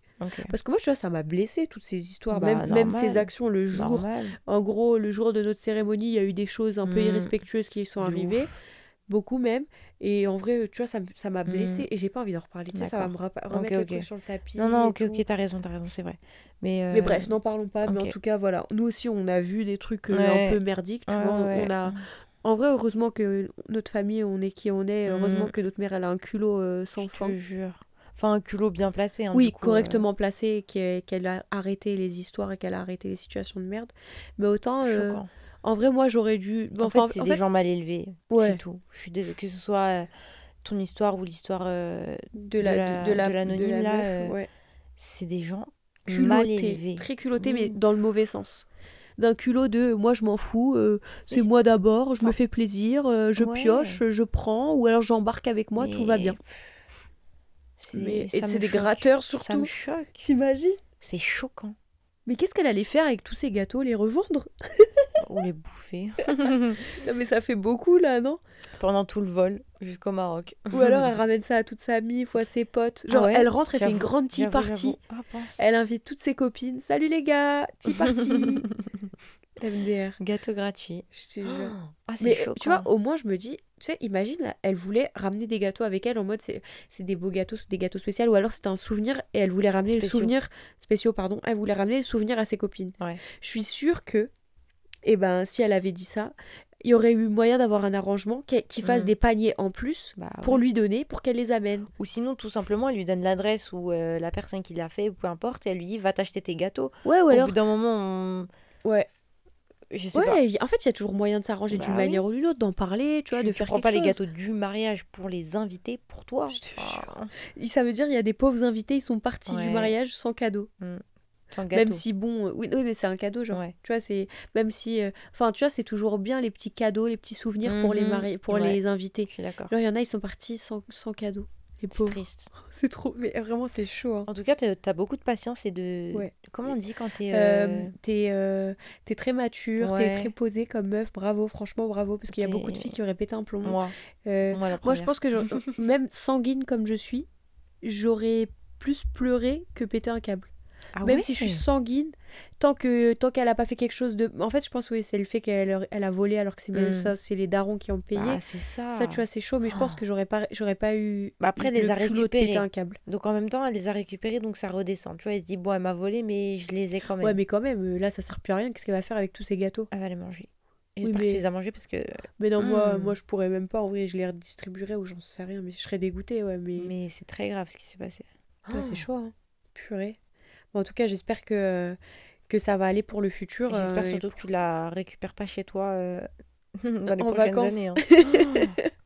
Parce que moi, tu vois, ça m'a blessé toutes ces histoires. Bah, même, même ces actions le jour. Normal. En gros, le jour de notre cérémonie, il y a eu des choses un peu Mm. irrespectueuses qui sont De arrivées. ouf. Beaucoup même. Et en vrai, tu vois, ça, m'a blessée et j'ai pas envie d'en reparler. Tu sais, ça va me remettre Ok, le ok. truc sur le tapis. Non, non, ok, tout. ok, t'as raison, t'as raison, c'est vrai. Mais, Mais euh, bref, n'en parlons pas. Mais en tout cas, voilà. Nous aussi, on a vu des trucs euh, Ouais. un peu merdiques. Tu ouais, vois, on- ouais. on a. En vrai, heureusement que notre famille, on est qui on est. Heureusement Mm. que notre mère, elle a un culot euh, sans Je te fin. jure. Enfin, un culot bien placé. hein, Oui, coup, euh, correctement placé, qu'elle qu'elle a arrêté les histoires et qu'elle a arrêté les situations de merde. Mais autant, euh, Choquant. En vrai, moi, j'aurais dû. En Enfin, fait, c'est en des fait, gens mal élevés. Ouais. C'est tout. Je suis désolée. Que ce soit euh, ton histoire ou l'histoire euh, de la, de la- de la, de l'anonyme, de la là, meuf, euh, ouais. c'est des gens mal culotté, élevés. très culotté, mais Mm. dans le mauvais sens. D'un culot de moi je m'en fous, euh, c'est moi d'abord, je me Enfin, fais plaisir, euh, je ouais. pioche, je prends, ou alors j'embarque avec moi, tout va bien. c'est- Mais, ça et me c'est des gratteurs Ça me surtout. choque. T'imagines? C'est choquant. Mais qu'est-ce qu'elle allait faire avec tous ces gâteaux Les revendre? Ou les bouffer. Non mais ça fait beaucoup là, non? Pendant tout le vol jusqu'au Maroc. Ou alors elle ramène ça à toute sa famille, fois ses potes. Ah Genre ouais, elle rentre, elle fait une grande tea party. Ah. Elle invite toutes ses copines. Salut les gars, tea party. MDR. Gâteau gratuit. Je te jure. Ah, c'est tu vois, au moins je me dis, tu sais, imagine, là, elle voulait ramener des gâteaux avec elle en mode c'est des beaux gâteaux, c'est des gâteaux spéciaux, ou alors c'était un souvenir et elle voulait ramener le souvenir spéciaux, pardon, elle voulait ramener le souvenir à ses copines. Ouais. Je suis sûre que, eh ben, si elle avait dit ça, il y aurait eu moyen d'avoir un arrangement qui, fasse Mhm. des paniers en plus Bah, pour ouais. lui donner, pour qu'elle les amène. Ou sinon, tout simplement, elle lui donne l'adresse ou euh, la personne qui l'a fait, ou peu importe, et elle lui dit va t'acheter tes gâteaux. Ouais, ou Au alors. bout d'un moment, on... Ouais. je sais pas. Ouais, en fait, il y a toujours moyen de s'arranger Bah d'une oui. manière ou d'une autre, d'en parler, tu vois, de tu faire prends quelque pas les gâteaux du mariage pour les invités, pour toi. Je te Enfin, Ça veut dire il y a des pauvres invités, ils sont partis du mariage sans cadeau. gâteau. Même si bon, euh, oui, oui, mais c'est un cadeau, genre. Ouais. Tu vois, c'est même si, euh, enfin, tu vois, c'est toujours bien les petits cadeaux, les petits souvenirs pour les Mhm. mari- pour Ouais. les invités. Je suis d'accord. Genre, il y en a, ils sont partis sans, sans cadeau. Les pauvres. triste. C'est trop, mais vraiment, c'est chaud. hein. En tout cas, t'as as beaucoup de patience et de. Ouais. Comment on dit quand t'es. Euh, euh, t'es t'es très mature, t'es très posée comme meuf, bravo, franchement bravo, parce qu'il y a beaucoup de filles qui auraient pété un plomb. Moi, moi, la moi, je pense que je- même sanguine comme je suis, j'aurais plus pleuré que pété un câble. Ah Même si je suis sanguine, tant que tant qu'elle a pas fait quelque chose de. En fait, je pense oui, c'est le fait qu'elle elle a volé alors que c'est Mm. ça, c'est les darons qui ont payé. Bah, c'est ça. ça, tu vois, c'est chaud, mais je pense que j'aurais pas j'aurais pas eu. Bah, après, elle le les a récupérés. un câble. Donc en même temps, elle les a récupérés, donc ça redescend. Tu vois, elle se dit, bon, elle m'a volé, mais je les ai quand même. Ouais, mais quand même, là, ça sert plus à rien. Qu'est-ce qu'elle va faire avec tous ces gâteaux? Elle va les manger. Oui, J'espère mais- que tu les as mangés parce que. Mais non, moi, Mm. moi, je pourrais même pas. En vrai, je les redistribuerais ou j'en sais rien, mais je serais dégoûtée, ouais. Mais, Mais c'est très grave ce qui s'est passé. Ouais, c'est chaud, hein. Purée. Bon, en tout cas, j'espère que, que ça va aller pour le futur. J'espère euh, surtout que tu la récupères pas chez toi euh, dans les En prochaines vacances. années. hein.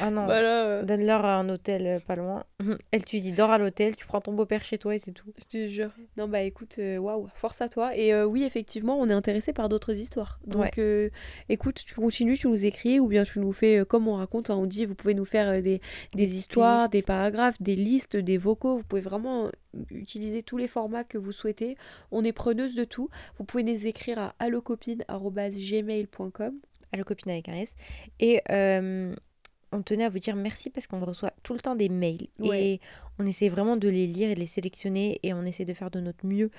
ah non, Voilà, euh, donne-leur à un hôtel euh, pas loin. Elle, tu dis dors à l'hôtel, tu prends ton beau-père chez toi et c'est tout. je te jure. Non, bah écoute, euh, waouh, force à toi. Et euh, oui, effectivement, on est intéressé par d'autres histoires. Donc, Ouais. euh, écoute, tu continues, tu nous écris, ou bien tu nous fais, comme on raconte, hein, on dit, vous pouvez nous faire des, des histoires, listes. des paragraphes, des listes, des vocaux. Vous pouvez vraiment utiliser tous les formats que vous souhaitez. On est preneuse de tout. Vous pouvez nous écrire à allocopine.gmail.com. à le copine avec un S. Et euh, on tenait à vous dire merci parce qu'on reçoit tout le temps des mails. Ouais. Et on essaie vraiment de les lire et de les sélectionner. Et on essaie de faire de notre mieux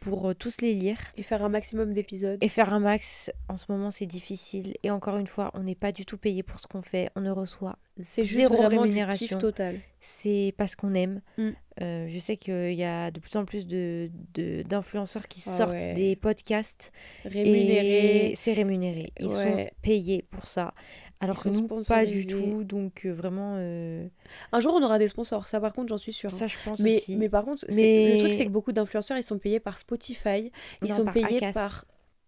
pour euh, tous les lire. Et faire un maximum d'épisodes. Et faire un max, en ce moment, c'est difficile. Et encore une fois, on n'est pas du tout payé pour ce qu'on fait. On ne reçoit C'est juste zéro vraiment du rémunération. kiff total. C'est parce qu'on aime. Mm. Euh, je sais qu'il y a de plus en plus de, de- d'influenceurs qui Ah sortent ouais. des podcasts. Rémunéré. Et c'est rémunéré. Ils sont payés pour ça. Alors que nous, pas du tout. Donc euh, vraiment, euh, Un jour, on aura des sponsors. Ça, par contre, j'en suis sûre. ça je pense Mais, aussi. mais par contre, Mais- le truc, c'est que beaucoup d'influenceurs, ils sont payés par Spotify. Ils Non, sont par payés Acast. par.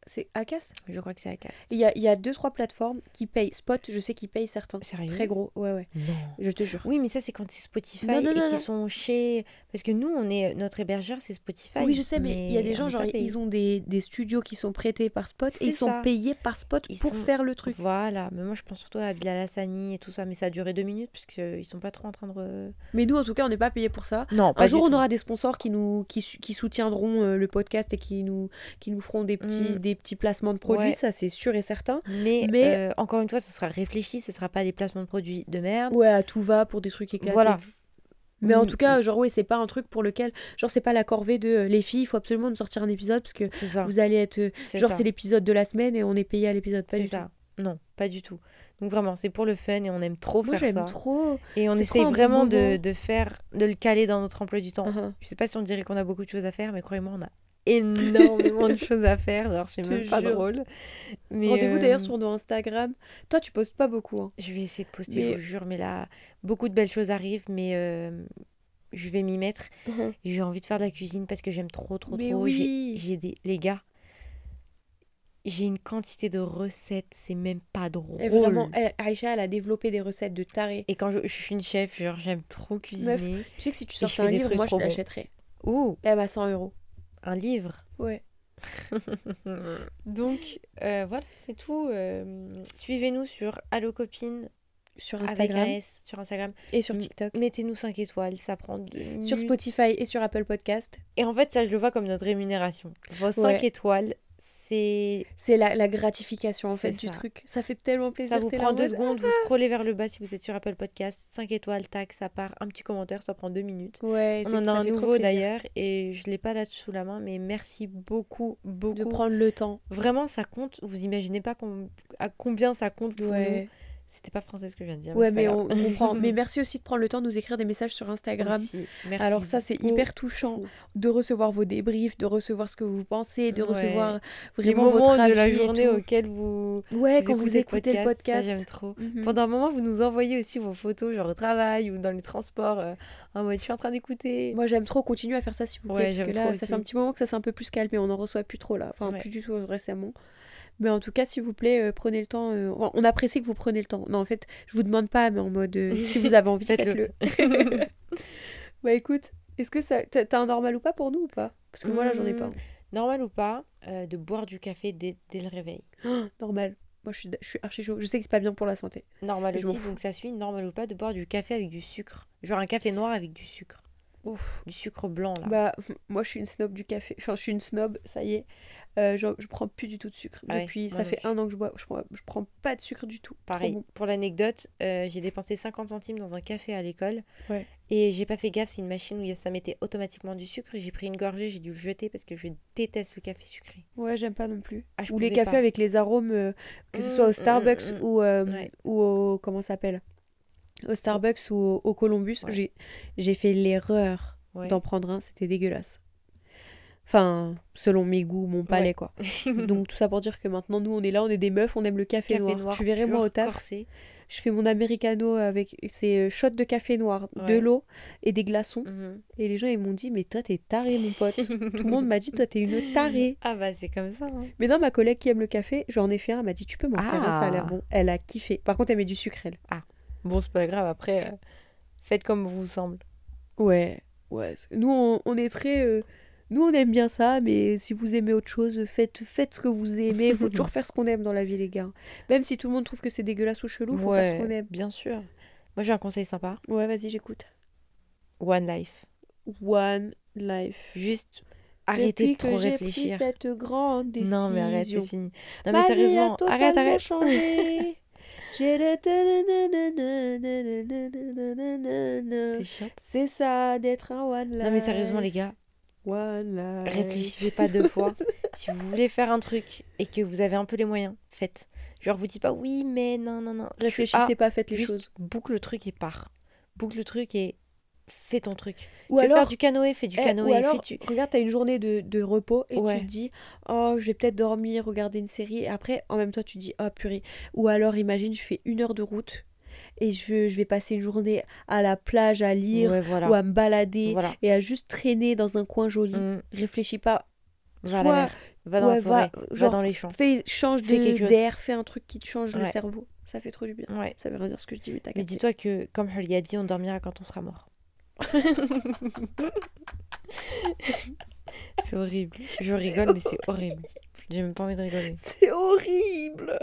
C'est Acast Je crois que c'est Acast. Il y a, y a deux, trois plateformes qui payent. Spot, je sais qu'ils payent certains. Sérieux Très gros. Ouais, ouais. Non. Je te jure. Oui, mais ça c'est quand c'est Spotify Non, non, et non. sont chez. Parce que nous, on est notre hébergeur, c'est Spotify. Oui, je sais, mais il y a des gens, genre, ils ont des, des studios qui sont prêtés par Spot et ils sont payés par Spot Ils pour sont- faire le truc. Voilà, mais moi je pense surtout à Bilal Hassani et tout ça, mais ça a duré deux minutes parce qu'ils sont pas trop en train de. Mais nous, en tout cas, on n'est pas payés pour ça. Non, Un jour, on aura des sponsors qui nous qui, qui soutiendront euh, le podcast et qui nous qui nous feront des petits Mm. des petits placements de produits, Ouais. ça c'est sûr et certain. Mais, Mais- euh, encore une fois, ce sera réfléchi, ce sera pas des placements de produits de merde. Ouais, à tout va pour des trucs éclatés. Voilà. Mais en Mm, tout cas, genre ouais, c'est pas un truc pour lequel genre c'est pas la corvée de euh, les filles, il faut absolument nous sortir un épisode parce que vous allez être euh, genre c'est l'épisode de la semaine et on est payé à l'épisode pas du ça. Non, pas du tout. Donc vraiment, c'est pour le fun et on aime trop tout. Moi faire j'aime ça. trop. Et on essaie bon vraiment de, de faire, de le caler dans notre emploi du temps. Uh-huh. Je sais pas si on dirait qu'on a beaucoup de choses à faire, mais croyez-moi, on a énormément de choses à faire. Genre, c'est même pas jure. drôle. Rendez-vous euh, d'ailleurs sur nos Instagram. Toi tu postes pas beaucoup hein. Je vais essayer de poster, Mais- je vous jure, mais là, beaucoup de belles choses arrivent, mais euh, je vais m'y mettre. Et J'ai envie de faire de la cuisine parce que j'aime trop, trop, Mais trop. J'ai- oui. J'ai des... Les gars, j'ai une quantité de recettes, c'est même pas drôle. Et vraiment, elle- Aïcha elle a développé des recettes de taré. Et quand je, je suis une chef, genre, j'aime trop cuisiner. Tu sais que si tu sortais un livre, moi je l'achèterais. Ouh, Elle m'a 100 euros. Un livre. Ouais. Donc, euh, voilà, c'est tout. Euh, Suivez-nous sur Allo Copine Sur Instagram sur Instagram. et sur. TikTok. Mettez-nous 5 étoiles, ça prend deux Sur. Spotify et sur Apple Podcast. Et en fait, ça, je le vois comme notre rémunération. Vos 5 Ouais. étoiles, c'est. C'est la, la gratification en fait du truc. Ça fait tellement plaisir. Ça vous prend en deux mode, secondes, vous scrollez vers le bas si vous êtes sur Apple Podcast. 5 étoiles, tac, ça part. Un petit commentaire, ça prend deux minutes. Ouais, On c'est- en a un nouveau d'ailleurs et je l'ai pas là sous la main, mais merci beaucoup, beaucoup. De prendre le temps. Vraiment, ça compte. Vous imaginez pas com- à combien ça compte pour nous. C'était pas français ce que je viens de dire. ouais mais on, comprend. mais merci aussi de prendre le temps de nous écrire des messages sur Instagram. Aussi, merci Alors ça c'est hyper touchant de recevoir vos débriefs, de recevoir ce que vous pensez, de Ouais. recevoir vraiment votre avis de la journée tout. auxquels vous, Ouais, vous quand vous écoutez le podcast. j'aime trop. Mhm. Pendant un moment, vous nous envoyez aussi vos photos, genre au travail ou dans les transports, euh, en mode je suis en train d'écouter. Moi j'aime trop continuer à faire ça s'il vous plaît Ouais, parce que là ça fait un petit moment que ça s'est un peu plus calmé, on n'en reçoit plus trop là, enfin Ouais. plus du tout récemment. Mais en tout cas s'il vous plaît euh, prenez le temps, euh, on apprécie que vous preniez le temps. Non en fait je vous demande pas mais en mode euh, si vous avez envie Faites-le. bah écoute, est-ce que ça t'as un normal ou pas pour nous ou pas? Parce que moi là j'en ai pas. Hmm, Normal ou pas, euh, de boire du café dès, dès le réveil. Normal. Moi je suis je suis archi chaud. Je sais que c'est pas bien pour la santé. Normal aussi, donc ça suit, normal ou pas, de boire du café avec du sucre. Genre un café noir avec du sucre. Ouf, du sucre blanc là. Bah, moi, je suis une snob du café. Enfin, je suis une snob, ça y est. Euh, je, je prends plus du tout de sucre. Ah Depuis, ça fait un an que je bois. Je prends, je prends pas de sucre du tout. Pareil, bon. pour l'anecdote, euh, j'ai dépensé 50 centimes dans un café à l'école. Ouais. Et j'ai pas fait gaffe, c'est une machine où ça mettait automatiquement du sucre. J'ai pris une gorgée, j'ai dû le jeter parce que je déteste le café sucré. Ouais, j'aime pas non plus. Ah, Ou les cafés pas. avec les arômes, euh, que ce Mm, soit au mm, Starbucks mm, ou, Ouais. ou au. Comment s'appelle? Au Starbucks ou au, au Columbus. J'ai, j'ai fait l'erreur d'en prendre un. C'était dégueulasse. Enfin, selon mes goûts, mon palais, Ouais. quoi. Donc, tout ça pour dire que maintenant, nous, on est là, on est des meufs, on aime le café, Café noir. noir Tu verrais, moi, au taf. corsé. je fais mon americano avec ces shots de café noir, de l'eau et des glaçons. Mhm. Et les gens, ils m'ont dit, mais toi, t'es taré, mon pote. Tout le monde m'a dit, toi, t'es une tarée. Ah bah c'est comme ça. hein. Mais non, ma collègue qui aime le café, j'en ai fait un, elle m'a dit, tu peux m'en faire un, ça a l'air Ah. bon. Elle a kiffé. Par contre, elle met du sucre, elle. Bon, c'est pas grave, après, euh, faites comme vous semble. Ouais, ouais. Nous, on, on est très. euh, Nous, on aime bien ça, mais si vous aimez autre chose, faites, faites ce que vous aimez. Il faut toujours faire ce qu'on aime dans la vie, les gars. Même si tout le monde trouve que c'est dégueulasse ou chelou, faut faire ce qu'on aime. bien sûr. Moi j'ai un conseil sympa. Ouais, vas-y, j'écoute. One life. One life. Juste arrêtez Depuis de trop que réfléchir. pris cette grande décision. Non mais arrête, c'est fini. Non mais Ma vie a sérieusement, arrête, arrête. changé. C'est ça d'être un one life. Non mais sérieusement les gars, One life. réfléchissez pas deux fois. si vous voulez faire un truc et que vous avez un peu les moyens, faites. Genre vous dites pas oui mais non non non. Réfléchissez pas, faites les juste choses. boucle le truc et pars. Boucle le truc et fais ton truc. Ou alors, faire du canoë, fais du eh, canoë. ou alors fais du... regarde, t'as une journée de, de repos et Ouais. tu te dis, oh, je vais peut-être dormir, regarder une série. Et après, en même temps, tu te dis, oh purée. Ou alors, imagine, je fais une heure de route et je, je vais passer une journée à la plage à lire Ouais, voilà. ou à me balader Voilà. et à juste traîner dans un coin joli. Mm. Réfléchis pas. Va Soit- va dans ouais, la forêt, va, va, genre, dans les champs. Fais, change d'air, fais un truc qui te change le cerveau. Ça fait trop du bien. Ça veut rien dire ce que je dis, mais Mais dis-toi que, comme Hully a dit, on dormira quand on sera mort. c'est horrible. Je rigole, mais c'est horrible. J'ai même pas envie de rigoler. C'est horrible.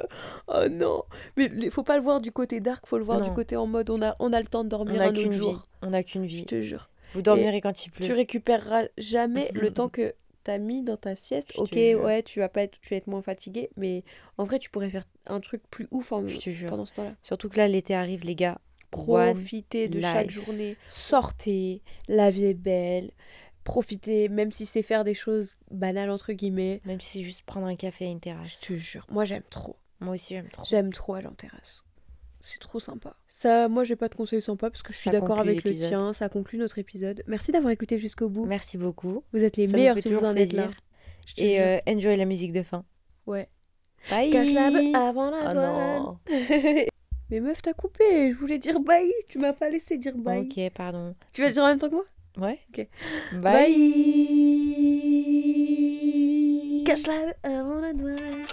Oh non. Mais il faut pas le voir du côté dark, faut le voir du côté en mode on a, on a le temps de On dormir n'a un autre vie. jour. On n'a qu'une Je vie. te jure. Vous dormirez quand il pleut. Tu récupéreras jamais le temps que t'as mis dans ta sieste. Je te ok, ouais, tu vas pas être, tu vas être moins fatigué, mais en vrai, tu pourrais faire un truc plus ouf en- Je te jure. pendant ce temps-là. Surtout que là, l'été arrive, les gars. Profitez de chaque journée. Sortez, la vie est belle. Profitez, même si c'est faire des choses banales entre guillemets. Même si c'est juste prendre un café à une Je terrasse. te jure, moi j'aime trop. Moi aussi, j'aime trop. J'aime trop aller en terrasse. C'est trop sympa. Ça, moi j'ai pas de conseils sympas parce que je suis d'accord avec le tien. Ça conclut notre épisode. Merci d'avoir écouté jusqu'au bout. Merci beaucoup. Vous êtes les Ça meilleurs si vous en êtes là. Je Et euh, enjoy la musique de fin. Ouais. Bye Cache la be- avant la douane. non. Mais meuf, t'as coupé. Je voulais dire bye. Tu m'as pas laissé dire bye. Ok, pardon. Tu vas le dire en même temps que moi? Ouais. Ok. Bye. Cache la be- avant la douane.